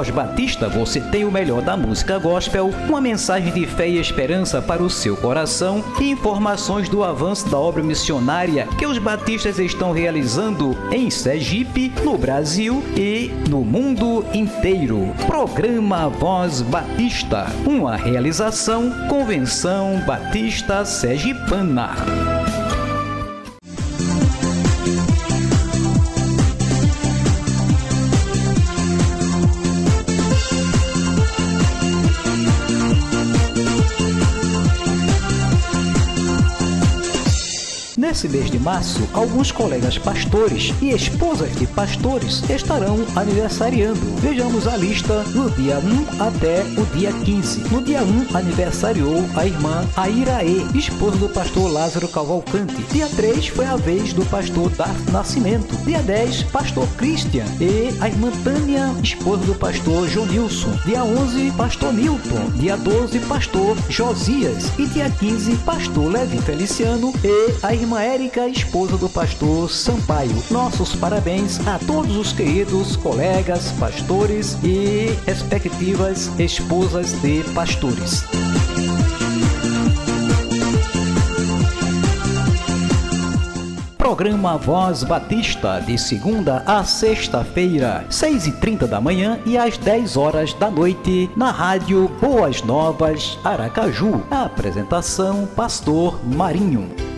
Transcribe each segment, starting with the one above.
Voz Batista você tem o melhor da música gospel, uma mensagem de fé e esperança para o seu coração e informações do avanço da obra missionária que os batistas estão realizando em Sergipe, no Brasil e no mundo inteiro. Programa Voz Batista, uma realização Convenção Batista Sergipana. Nesse mês de março, alguns colegas pastores e esposas de pastores estarão aniversariando. Vejamos a lista do dia 1 até o dia 15. No dia 1, aniversariou a irmã Airaê, esposa do pastor Lázaro Cavalcante. Dia 3 foi a vez do pastor Darth Nascimento. Dia 10, pastor Christian e a irmã Tânia, esposa do pastor Jonilson. Dia 11, pastor Milton. Dia 12, pastor Josias. E dia 15, pastor Levi Feliciano e a irmã Érica, esposa do pastor Sampaio. Nossos parabéns a todos os queridos colegas, pastores e respectivas esposas de pastores. Programa Voz Batista, de segunda a sexta-feira, 6 e 30 da manhã e às 10 horas da noite, na rádio Boas Novas, Aracaju. A apresentação, Pastor Marinho.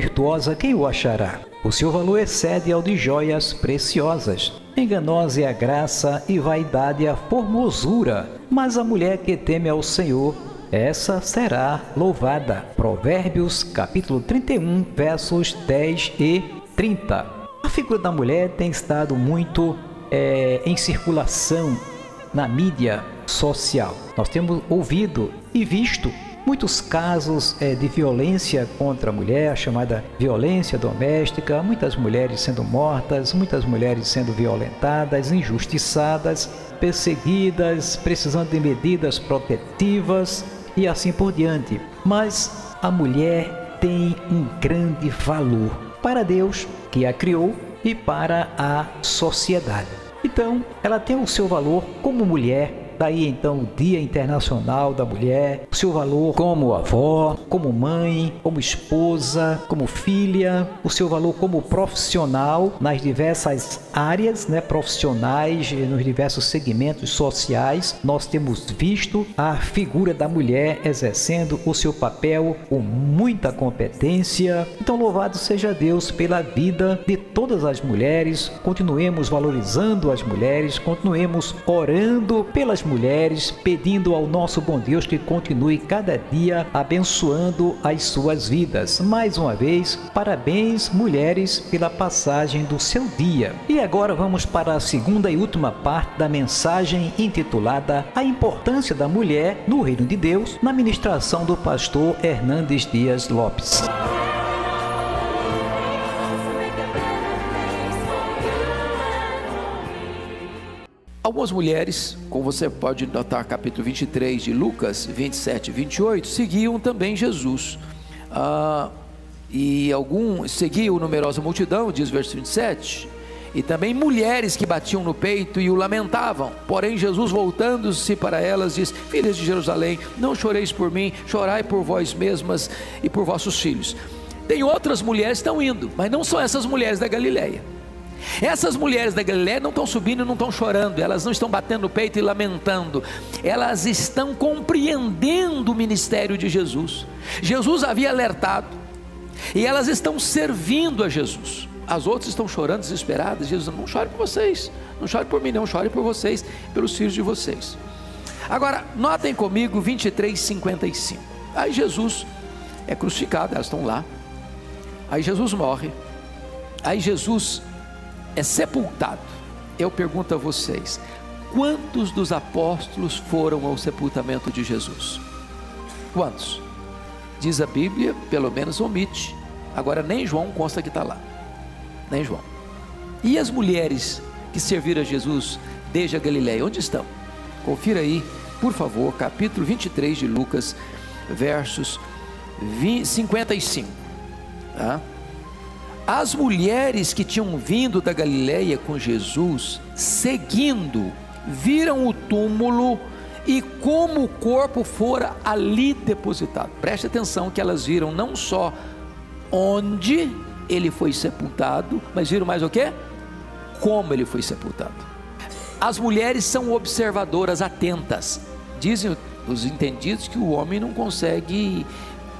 Virtuosa, quem o achará? O seu valor excede ao de joias preciosas. Enganosa é a graça e vaidade a formosura, mas a mulher que teme ao Senhor, essa será louvada. Provérbios capítulo 31, versos 10 e 30. A figura da mulher tem estado muito é, em circulação na mídia social. Nós temos ouvido e visto muitos casos é, de violência contra a mulher, chamada violência doméstica, muitas mulheres sendo mortas, muitas mulheres sendo violentadas, injustiçadas, perseguidas, precisando de medidas protetivas e assim por diante. Mas a mulher tem um grande valor para Deus, que a criou, e para a sociedade. Então, ela tem o seu valor como mulher Daí então o Dia Internacional da Mulher, o seu valor como avó, como mãe, como esposa, como filha, o seu valor como profissional nas diversas áreas, né, profissionais, nos diversos segmentos sociais. Nós temos visto a figura da mulher exercendo o seu papel com muita competência. Então louvado seja Deus pela vida de todas as mulheres. Continuemos valorizando as mulheres, continuemos orando pelas mulheres mulheres, pedindo ao nosso bom Deus que continue cada dia abençoando as suas vidas. Mais uma vez, parabéns, mulheres, pela passagem do seu dia. E agora vamos para a segunda e última parte da mensagem intitulada A Importância da Mulher no Reino de Deus, na ministração do pastor Hernandes Dias Lopes. Algumas mulheres, como você pode notar, capítulo 23 de Lucas, 27 e 28, seguiam também Jesus. Ah, e algum seguiam numerosa multidão, diz o verso 27, e também mulheres que batiam no peito e o lamentavam. Porém, Jesus, voltando-se para elas, diz: Filhas de Jerusalém, não choreis por mim, chorai por vós mesmas e por vossos filhos. Tem outras mulheres que estão indo, mas não são essas mulheres da Galileia. Essas mulheres da Galiléia não estão subindo, não estão chorando, elas não estão batendo no peito e lamentando, elas estão compreendendo o ministério de Jesus. Jesus havia alertado e elas estão servindo a Jesus. As outras estão chorando, desesperadas. Jesus não chore por vocês, não chore por mim, não chore por vocês, pelos filhos de vocês. Agora, notem comigo 23, 55. Aí Jesus é crucificado, elas estão lá. Aí Jesus morre. Aí Jesus é sepultado. Eu pergunto a vocês: quantos dos apóstolos foram ao sepultamento de Jesus? Quantos? Diz a Bíblia, pelo menos omite. Agora, nem João consta que está lá. Nem João. E as mulheres que serviram a Jesus desde a Galiléia, onde estão? Confira aí, por favor, capítulo 23 de Lucas, versos 20, 55. Tá? As mulheres que tinham vindo da Galiléia com Jesus, seguindo, viram o túmulo e como o corpo fora ali depositado. Preste atenção que elas viram não só onde ele foi sepultado, mas viram mais o que? Como ele foi sepultado. As mulheres são observadoras atentas. Dizem os entendidos que o homem não consegue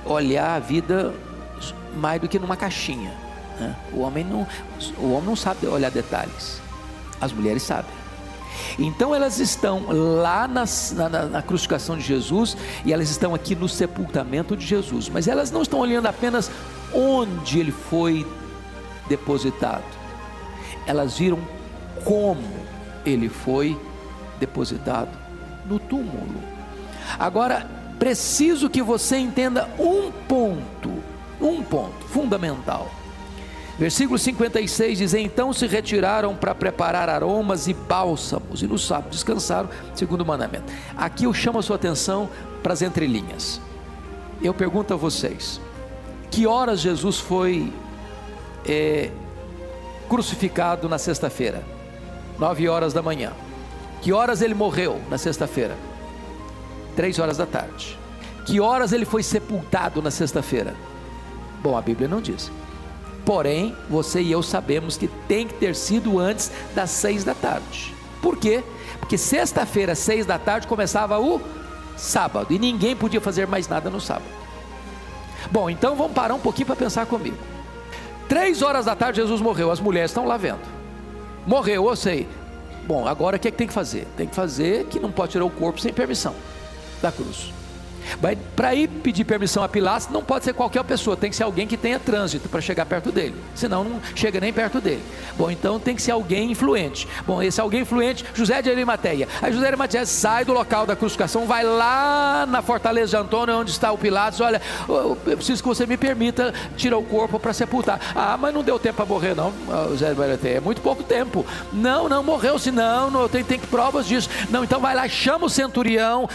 olhar a vida mais do que numa caixinha. Né? O, homem não, o homem não sabe olhar detalhes, as mulheres sabem. Então elas estão lá nas, na, na, crucificação de Jesus e elas estão aqui no sepultamento de Jesus, mas elas não estão olhando apenas onde ele foi depositado, elas viram como ele foi depositado no túmulo. Agora, preciso que você entenda um ponto, um ponto fundamental. Versículo 56 diz: Então se retiraram para preparar aromas e bálsamos, e no sábado descansaram, segundo o mandamento. Aqui eu chamo a sua atenção para as entrelinhas. Eu pergunto a vocês: que horas Jesus foi é, crucificado na sexta-feira? Nove horas da manhã. Que horas ele morreu na sexta-feira? Três horas da tarde. Que horas ele foi sepultado na sexta-feira? Bom, a Bíblia não diz. Porém, você e eu sabemos que tem que ter sido antes das seis da tarde. Por quê? Porque sexta-feira, seis da tarde, começava o sábado e ninguém podia fazer mais nada no sábado. Bom, então vamos parar um pouquinho para pensar comigo. Três horas da tarde Jesus morreu, as mulheres estão lá vendo. Morreu, eu sei. Bom, agora o que, é que tem que fazer? Tem que fazer que não pode tirar o corpo sem permissão da cruz. Para ir pedir permissão a Pilatos, não pode ser qualquer pessoa, tem que ser alguém que tenha trânsito para chegar perto dele, senão não chega nem perto dele. Bom, então tem que ser alguém influente. Bom, esse alguém influente, José de Arimateia. Aí José de Arimateia sai do local da crucificação, vai lá na fortaleza de Antônio, onde está o Pilatos. Olha, eu preciso que você me permita tirar o corpo para sepultar. Ah, mas não deu tempo para morrer, não, José de Arimateia. É muito pouco tempo. Não, não morreu, se não, não tem, tem provas disso. Não, então vai lá, chama o centurião,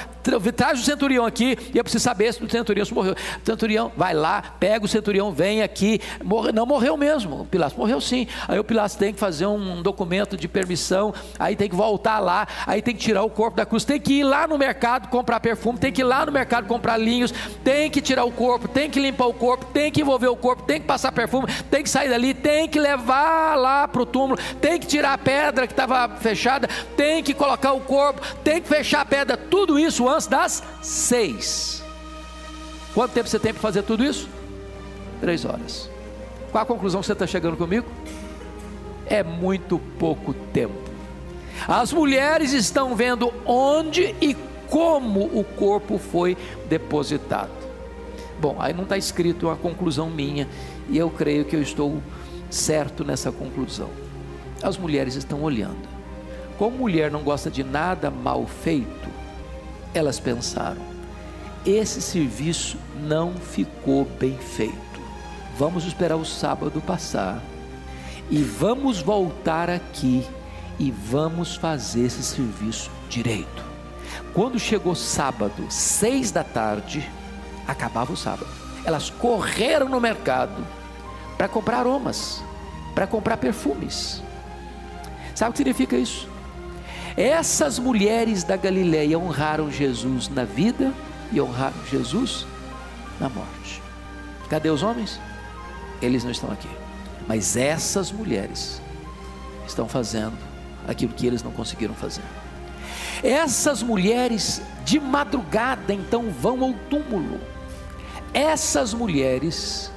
traz o centurião aqui e eu preciso saber se o centurião morreu. O centurião vai lá, pega o centurião, vem aqui. Morre, não morreu mesmo. O Pilatos morreu sim. Aí o Pilatos tem que fazer um documento de permissão. Aí tem que voltar lá. Aí tem que tirar o corpo da cruz. Tem que ir lá no mercado comprar perfume. Tem que ir lá no mercado comprar linhos. Tem que tirar o corpo. Tem que limpar o corpo. Tem que envolver o corpo. Tem que passar perfume. Tem que sair dali. Tem que levar lá para o túmulo. Tem que tirar a pedra que estava fechada. Tem que colocar o corpo. Tem que fechar a pedra. Tudo isso antes das seis. Quanto tempo você tem para fazer tudo isso? Três horas. Qual a conclusão que você está chegando comigo? É muito pouco tempo. As mulheres estão vendo onde e como o corpo foi depositado. Bom, aí não está escrito uma conclusão minha, e eu creio que eu estou certo nessa conclusão. As mulheres estão olhando. Como mulher não gosta de nada mal feito, elas pensaram: esse serviço não ficou bem feito. Vamos esperar o sábado passar e vamos voltar aqui e vamos fazer esse serviço direito. Quando chegou sábado, seis da tarde, acabava o sábado. Elas correram no mercado para comprar aromas, para comprar perfumes. Sabe o que significa isso? Essas mulheres da Galileia honraram Jesus na vida e honraram Jesus na morte. Cadê os homens? Eles não estão aqui. Mas essas mulheres estão fazendo aquilo que eles não conseguiram fazer. Essas mulheres de madrugada então vão ao túmulo. Essas mulheres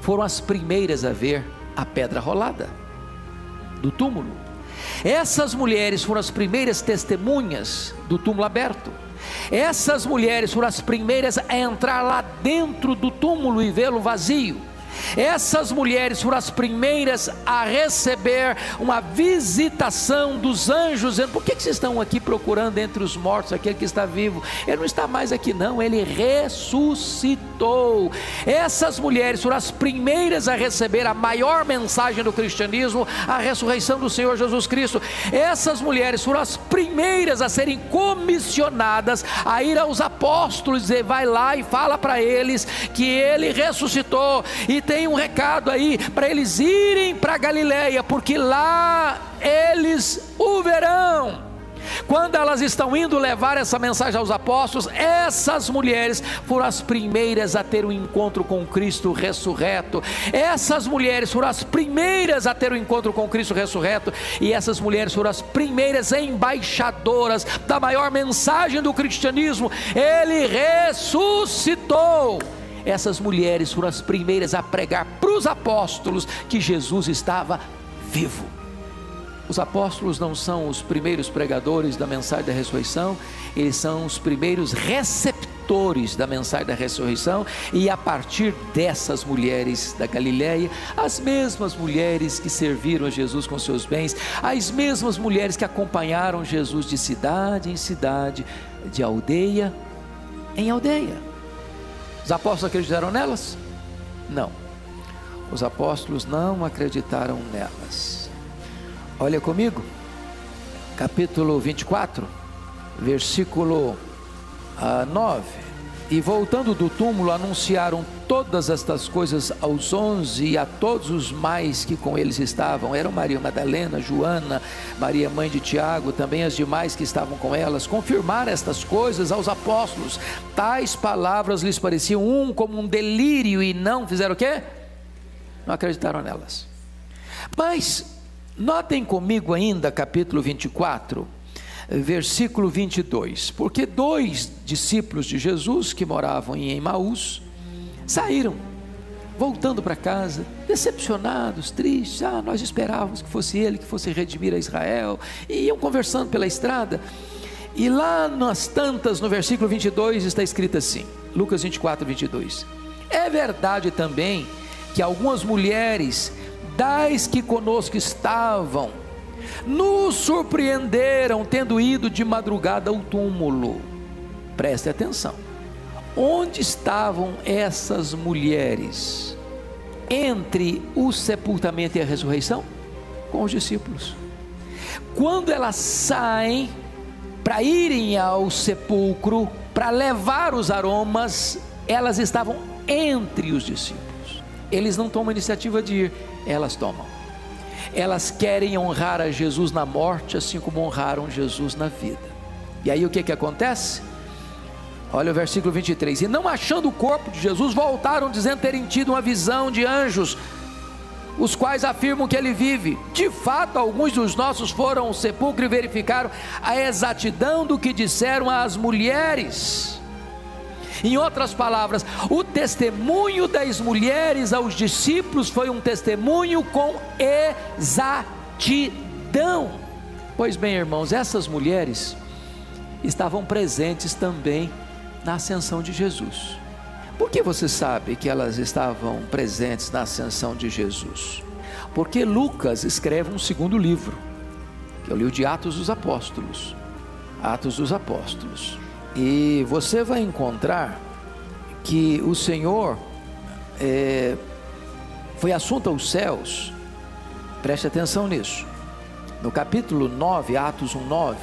foram as primeiras a ver a pedra rolada do túmulo. Essas mulheres foram as primeiras testemunhas do túmulo aberto. Essas mulheres foram as primeiras a entrar lá dentro do túmulo e vê-lo vazio. Essas mulheres foram as primeiras a receber uma visitação dos anjos, dizendo: Por que, vocês estão aqui procurando entre os mortos aquele que está vivo? Ele não está mais aqui, não, ele ressuscitou. Essas mulheres foram as primeiras a receber a maior mensagem do cristianismo, a ressurreição do Senhor Jesus Cristo. Essas mulheres foram as primeiras a serem comissionadas a ir aos apóstolos e dizer: Vai lá e fala para eles que ele ressuscitou e tem um recado aí para eles irem para Galiléia, porque lá eles o verão. Quando elas estão indo levar essa mensagem aos apóstolos, essas mulheres foram as primeiras a ter o um encontro com Cristo ressurreto. Essas mulheres foram as primeiras a ter o um encontro com Cristo ressurreto. E essas mulheres foram as primeiras embaixadoras da maior mensagem do cristianismo. Ele ressuscitou essas mulheres foram as primeiras a pregar para os apóstolos que Jesus estava vivo. Os apóstolos não são os primeiros pregadores da mensagem da ressurreição, eles são os primeiros receptores da mensagem da ressurreição, e a partir dessas mulheres da Galiléia, as mesmas mulheres que serviram a Jesus com seus bens, as mesmas mulheres que acompanharam Jesus de cidade em cidade, de aldeia em aldeia. Os apóstolos acreditaram nelas? Não. Os apóstolos não acreditaram nelas. Olha comigo, capítulo 24, versículo 9. E voltando do túmulo, anunciaram todas estas coisas aos onze e a todos os mais que com eles estavam. Eram Maria Madalena, Joana, Maria mãe de Tiago, também as demais que estavam com elas. Confirmaram estas coisas aos apóstolos. Tais palavras lhes pareciam um como um delírio e não fizeram o quê? Não acreditaram nelas. Mas notem comigo ainda capítulo 24 versículo 22. Porque dois discípulos de Jesus que moravam em Emaús saíram, voltando para casa, decepcionados, tristes. Ah, nós esperávamos que fosse ele que fosse redimir a Israel. E iam conversando pela estrada. E lá nas tantas, no versículo 22, está escrito assim: Lucas 24, 22. É verdade também que algumas mulheres das que conosco estavam nos surpreenderam tendo ido de madrugada ao túmulo. Preste atenção. Onde estavam essas mulheres entre o sepultamento e a ressurreição? Com os discípulos. Quando elas saem para irem ao sepulcro, para levar os aromas, elas estavam entre os discípulos. Eles não tomam iniciativa de ir, elas tomam. Elas querem honrar a Jesus na morte, assim como honraram Jesus na vida. E aí o que, que acontece? Olha o versículo 23. E não achando o corpo de Jesus, voltaram dizendo terem tido uma visão de anjos, os quais afirmam que ele vive. De fato, alguns dos nossos foram ao sepulcro e verificaram a exatidão do que disseram as mulheres. Em outras palavras, o testemunho das mulheres aos discípulos foi um testemunho com exatidão. Pois bem, irmãos, essas mulheres estavam presentes também na ascensão de Jesus. Por que você sabe que elas estavam presentes na ascensão de Jesus? Porque Lucas escreve um segundo livro, que é o livro de Atos dos Apóstolos. Atos dos Apóstolos. E você vai encontrar que o Senhor é, foi assunto aos céus, preste atenção nisso. No capítulo 9, Atos 1, 9,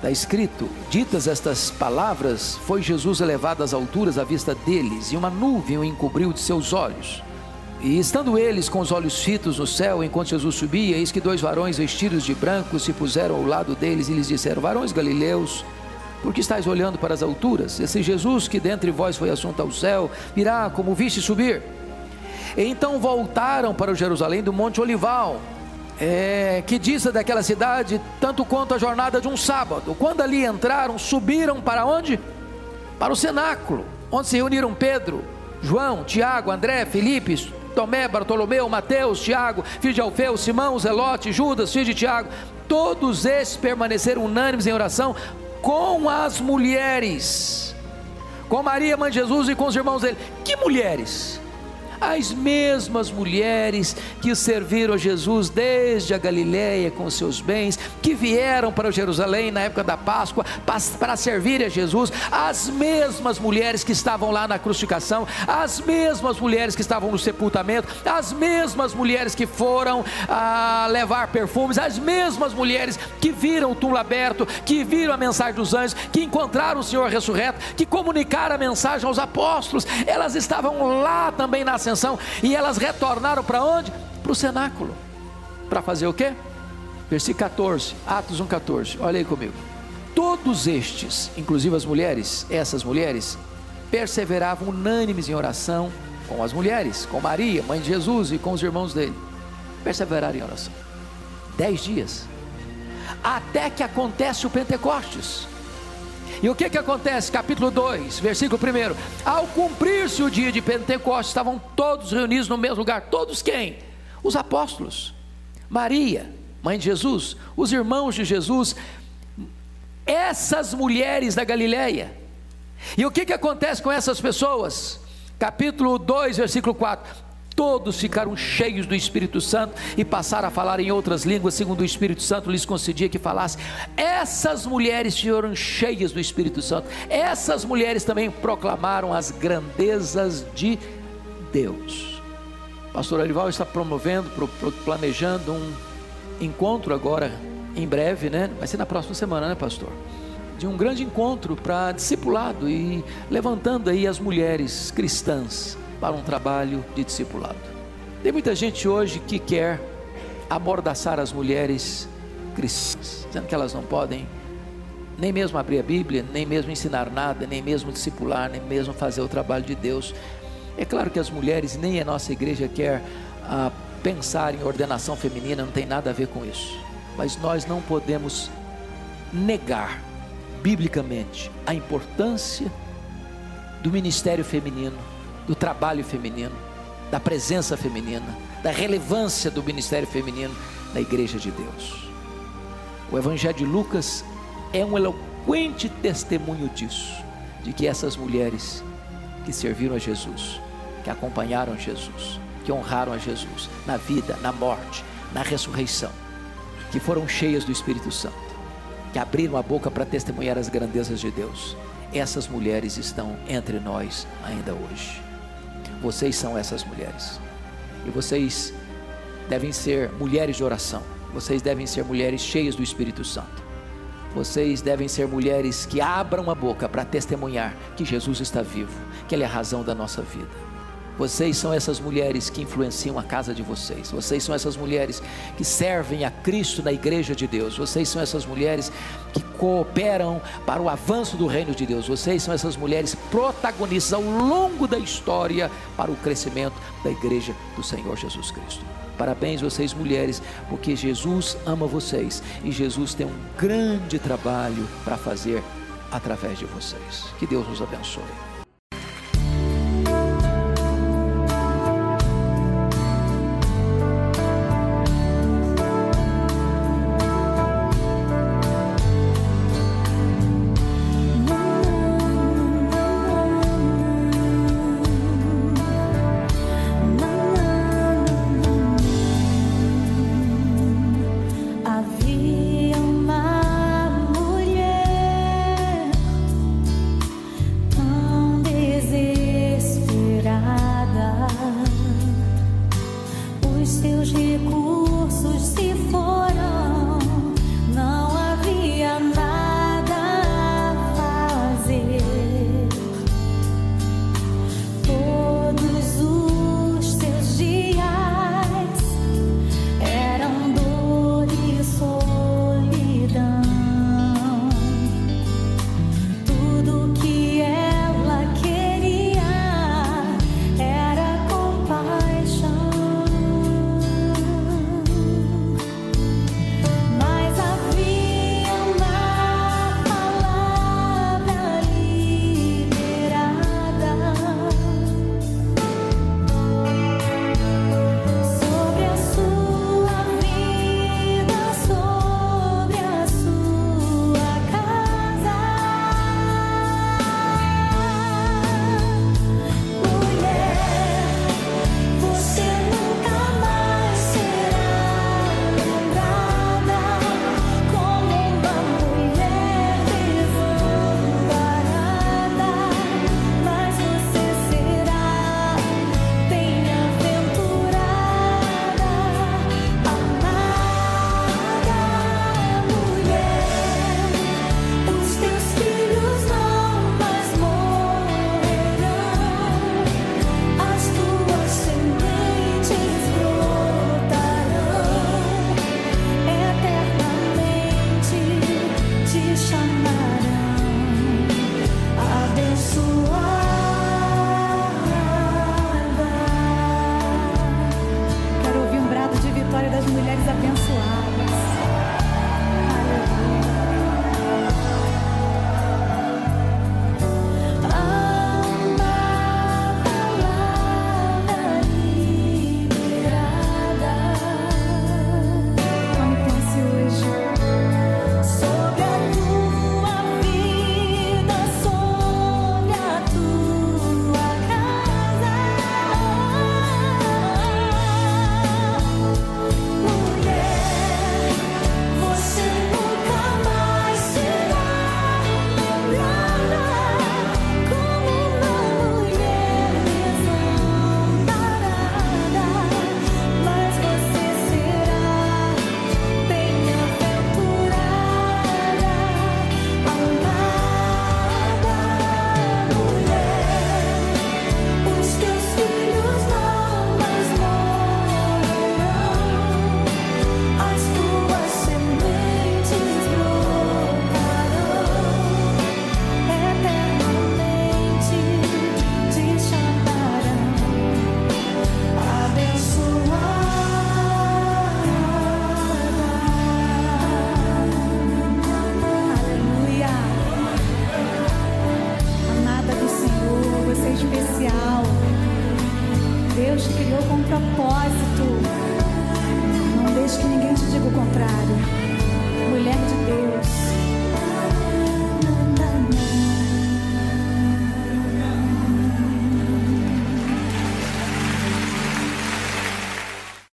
Está escrito: Ditas estas palavras, foi Jesus elevado às alturas à vista deles, e uma nuvem o encobriu de seus olhos. E estando eles com os olhos fitos no céu, enquanto Jesus subia, eis que dois varões vestidos de branco se puseram ao lado deles e lhes disseram: Varões galileus, por que estáis olhando para as alturas? Esse Jesus que dentre vós foi assunto ao céu, virá como viste subir. Então voltaram para Jerusalém do Monte Olival é, que disse daquela cidade tanto quanto a jornada de um sábado. Quando ali entraram, subiram para onde? Para o cenáculo, onde se reuniram Pedro, João, Tiago, André, Filipe, Tomé, Bartolomeu, Mateus, Tiago, filho de Alfeu, Simão, Zelote, Judas, filho de Tiago. Todos esses permaneceram unânimes em oração com as mulheres, com Maria, mãe de Jesus e com os irmãos dele. Que mulheres? As mesmas mulheres que serviram a Jesus desde a Galiléia com seus bens, que vieram para Jerusalém na época da Páscoa para servir a Jesus, as mesmas mulheres que estavam lá na crucificação, as mesmas mulheres que estavam no sepultamento, as mesmas mulheres que foram a ah, levar perfumes, as mesmas mulheres que viram o túmulo aberto, que viram a mensagem dos anjos, que encontraram o Senhor ressurreto, que comunicaram a mensagem aos apóstolos, elas estavam lá também na ascensão e elas retornaram para onde? Para o cenáculo. Para fazer o quê? Versículo 14, Atos 1,14. Olha aí comigo. Todos estes, inclusive as mulheres, essas mulheres, perseveravam unânimes em oração com as mulheres, com Maria, mãe de Jesus e com os irmãos dele. Perseveraram em oração. Dez dias. Até que acontece o Pentecostes. E o que que acontece? Capítulo 2, versículo 1. Ao cumprir-se o dia de Pentecostes, estavam todos reunidos no mesmo lugar. Todos quem? Os apóstolos. Maria, mãe de Jesus, os irmãos de Jesus, essas mulheres da Galileia. E o que que acontece com essas pessoas? Capítulo 2, versículo 4 todos ficaram cheios do Espírito Santo e passaram a falar em outras línguas, segundo o Espírito Santo lhes concedia que falasse. Essas mulheres foram cheias do Espírito Santo. Essas mulheres também proclamaram as grandezas de Deus. Pastor Arival está promovendo, planejando um encontro agora em breve, né? Vai ser na próxima semana, né, pastor? De um grande encontro para discipulado e levantando aí as mulheres cristãs para um trabalho de discipulado. Tem muita gente hoje que quer amordaçar as mulheres cristãs, dizendo que elas não podem nem mesmo abrir a Bíblia, nem mesmo ensinar nada, nem mesmo discipular, nem mesmo fazer o trabalho de Deus. É claro que as mulheres, nem a nossa igreja quer ah, pensar em ordenação feminina, não tem nada a ver com isso. Mas nós não podemos negar, biblicamente, a importância do ministério feminino do trabalho feminino, da presença feminina, da relevância do ministério feminino na igreja de Deus. O Evangelho de Lucas é um eloquente testemunho disso, de que essas mulheres que serviram a Jesus, que acompanharam Jesus, que honraram a Jesus na vida, na morte, na ressurreição, que foram cheias do Espírito Santo, que abriram a boca para testemunhar as grandezas de Deus. Essas mulheres estão entre nós ainda hoje. Vocês são essas mulheres. E vocês devem ser mulheres de oração. Vocês devem ser mulheres cheias do Espírito Santo. Vocês devem ser mulheres que abram a boca para testemunhar que Jesus está vivo, que Ele é a razão da nossa vida. Vocês são essas mulheres que influenciam a casa de vocês. Vocês são essas mulheres que servem a Cristo na igreja de Deus. Vocês são essas mulheres que cooperam para o avanço do reino de Deus. Vocês são essas mulheres protagonistas ao longo da história para o crescimento da igreja do Senhor Jesus Cristo. Parabéns vocês mulheres, porque Jesus ama vocês e Jesus tem um grande trabalho para fazer através de vocês. Que Deus nos abençoe. Diga o contrário. Mulher de Deus.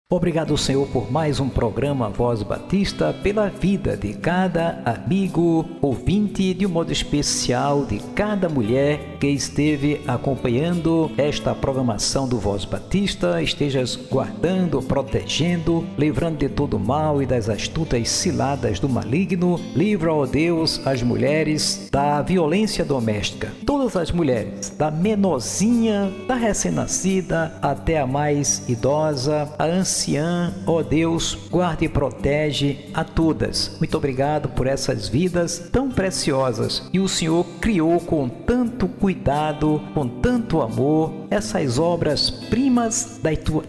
Obrigado, Senhor, por mais um programa Voz Batista, pela vida de cada amigo, ouvinte, de um modo especial de cada mulher que esteve acompanhando esta programação do Voz Batista. Estejas guardando, protegendo, livrando de todo mal e das astutas ciladas do maligno. Livra, ó Deus, as mulheres da violência doméstica. Todas as mulheres, da menorzinha, da recém-nascida até a mais idosa, a anciã anciã, ó Deus, guarde e protege a todas. Muito obrigado por essas vidas tão preciosas e o Senhor criou com tanto cuidado, com tanto amor, essas obras primas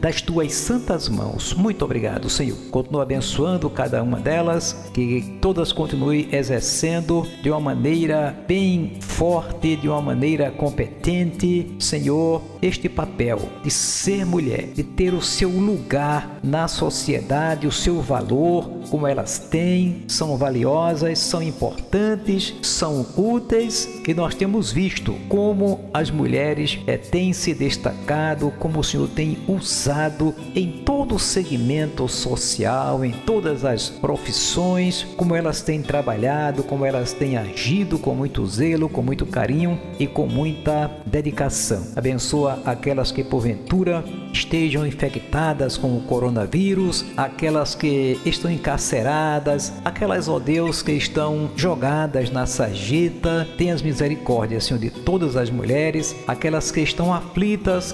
das tuas santas mãos. Muito obrigado, Senhor. Continua abençoando cada uma delas, que todas continuem exercendo de uma maneira bem forte, de uma maneira competente, Senhor, este papel de ser mulher, de ter o seu lugar na sociedade, o seu valor, como elas têm, são valiosas, são importantes, são úteis, e nós temos visto como as mulheres é, têm se destacado, como o Senhor tem usado em todo o segmento social, em todas as profissões, como elas têm trabalhado, como elas têm agido com muito zelo, com muito carinho e com muita dedicação. Abençoa aquelas que porventura estejam infectadas com o coronavírus, aquelas que estão encarceradas, aquelas, ó Deus, que estão jogadas na sarjeta. Tenhas misericórdia, Senhor, de todas as mulheres, aquelas que estão aflitas,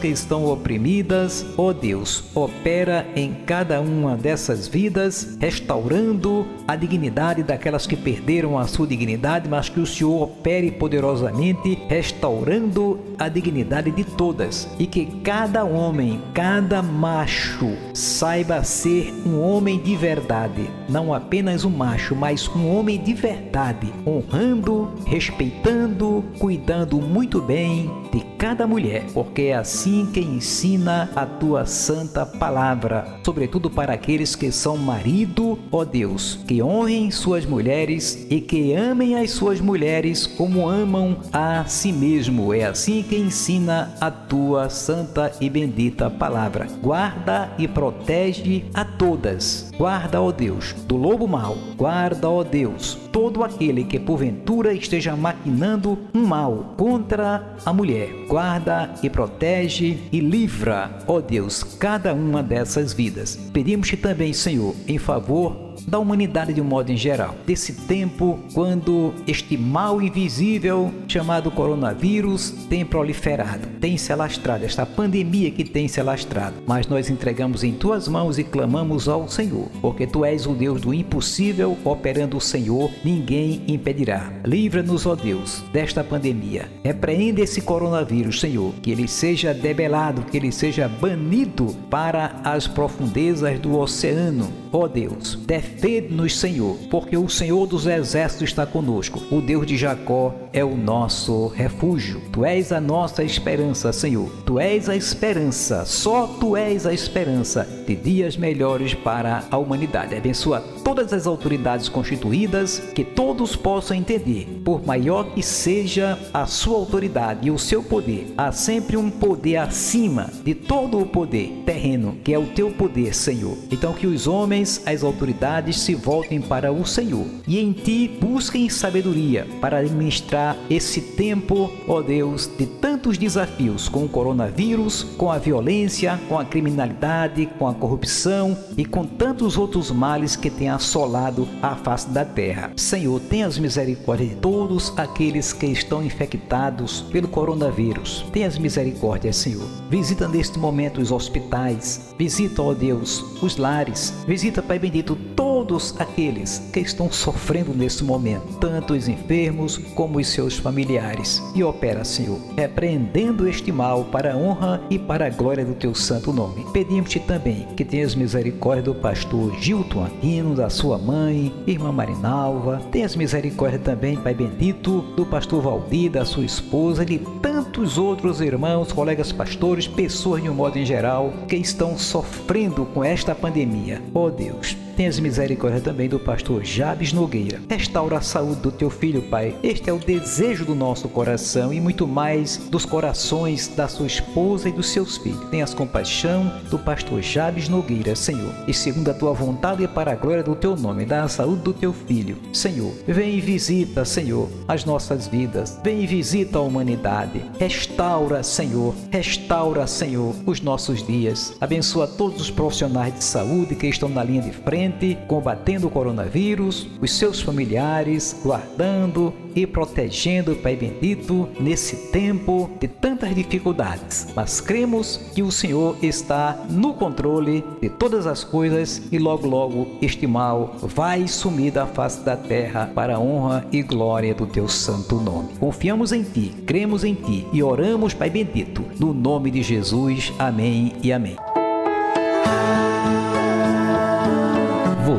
que estão oprimidas. Ó Deus, opera em cada uma dessas vidas, restaurando a dignidade daquelas que perderam a sua dignidade, mas que o Senhor opere poderosamente, restaurando a dignidade de todas e que cada homem, cada macho saiba ser um homem de verdade, não apenas um macho, mas um homem de verdade, honrando, respeitando, cuidando muito bem de cada mulher, porque é assim que ensina a tua santa palavra, sobretudo para aqueles que são marido, ó Deus, que honrem suas mulheres e que amem as suas mulheres como amam a si mesmo. É assim que ensina a tua santa e bendita palavra. Guarda e protege a todas. Guarda, ó Deus, do lobo mau. Guarda, ó Deus, todo aquele que porventura esteja maquinando um mal contra a mulher. Guarda e protege e livra, ó Deus, cada uma dessas vidas. Pedimos-te também, Senhor, em favor da humanidade de um modo em geral. Desse tempo quando este mal invisível chamado coronavírus tem proliferado, tem se alastrado, esta pandemia que tem se alastrado. Mas nós entregamos em tuas mãos e clamamos ao Senhor, porque tu és o Deus do impossível, operando o Senhor, ninguém impedirá. Livra-nos, ó Deus, desta pandemia. Repreende esse coronavírus, Senhor, que ele seja debelado, que ele seja banido para as profundezas do oceano. Ó Deus, defende Defende-nos, Senhor, porque o Senhor dos exércitos está conosco. O Deus de Jacó é o nosso refúgio. Tu és a nossa esperança, Senhor. Tu és a esperança, só tu és a esperança de dias melhores para a humanidade. Abençoa todas as autoridades constituídas, que todos possam entender, por maior que seja a sua autoridade e o seu poder, há sempre um poder acima de todo o poder terreno, que é o teu poder, Senhor. Então que os homens, as autoridades, se voltem para o Senhor e em ti busquem sabedoria para administrar esse tempo, ó Deus, de tantos desafios com o coronavírus, com a violência, com a criminalidade, com a corrupção e com tantos outros males que têm assolado a face da terra. Senhor, tenhas misericórdia de todos aqueles que estão infectados pelo coronavírus. Tenhas misericórdia, Senhor. Visita neste momento os hospitais, visita, ó Deus, os lares, visita, Pai bendito, todos aqueles que estão sofrendo neste momento, tanto os enfermos como os seus familiares. E opera, Senhor, repreendendo este mal para a honra e para a glória do teu santo nome. Pedimos-te também que tenhas misericórdia do pastor Gilton Aquino, da sua mãe, irmã Marinalva. Tenhas misericórdia também, Pai bendito, do pastor Valdir, da sua esposa, de tantos outros irmãos, colegas pastores, pessoas de um modo em geral que estão sofrendo com esta pandemia. Oh Deus, Tenhas misericórdia também do pastor Jabes Nogueira. Restaura a saúde do teu filho, Pai. Este é o desejo do nosso coração e muito mais dos corações da sua esposa e dos seus filhos. Tenhas compaixão do pastor Jabes Nogueira, Senhor. E segundo a tua vontade e para a glória do teu nome, dá a saúde do teu filho. Senhor, vem e visita, Senhor, as nossas vidas. Vem e visita a humanidade. Restaura, Senhor. Restaura, Senhor, os nossos dias. Abençoa todos os profissionais de saúde que estão na linha de frente, combatendo o coronavírus, os seus familiares, guardando e protegendo, Pai bendito, nesse tempo de tantas dificuldades. Mas cremos que o Senhor está no controle de todas as coisas e logo, logo este mal vai sumir da face da terra para a honra e glória do teu santo nome. Confiamos em ti, cremos em ti e oramos, Pai bendito, no nome de Jesus. Amém e amém.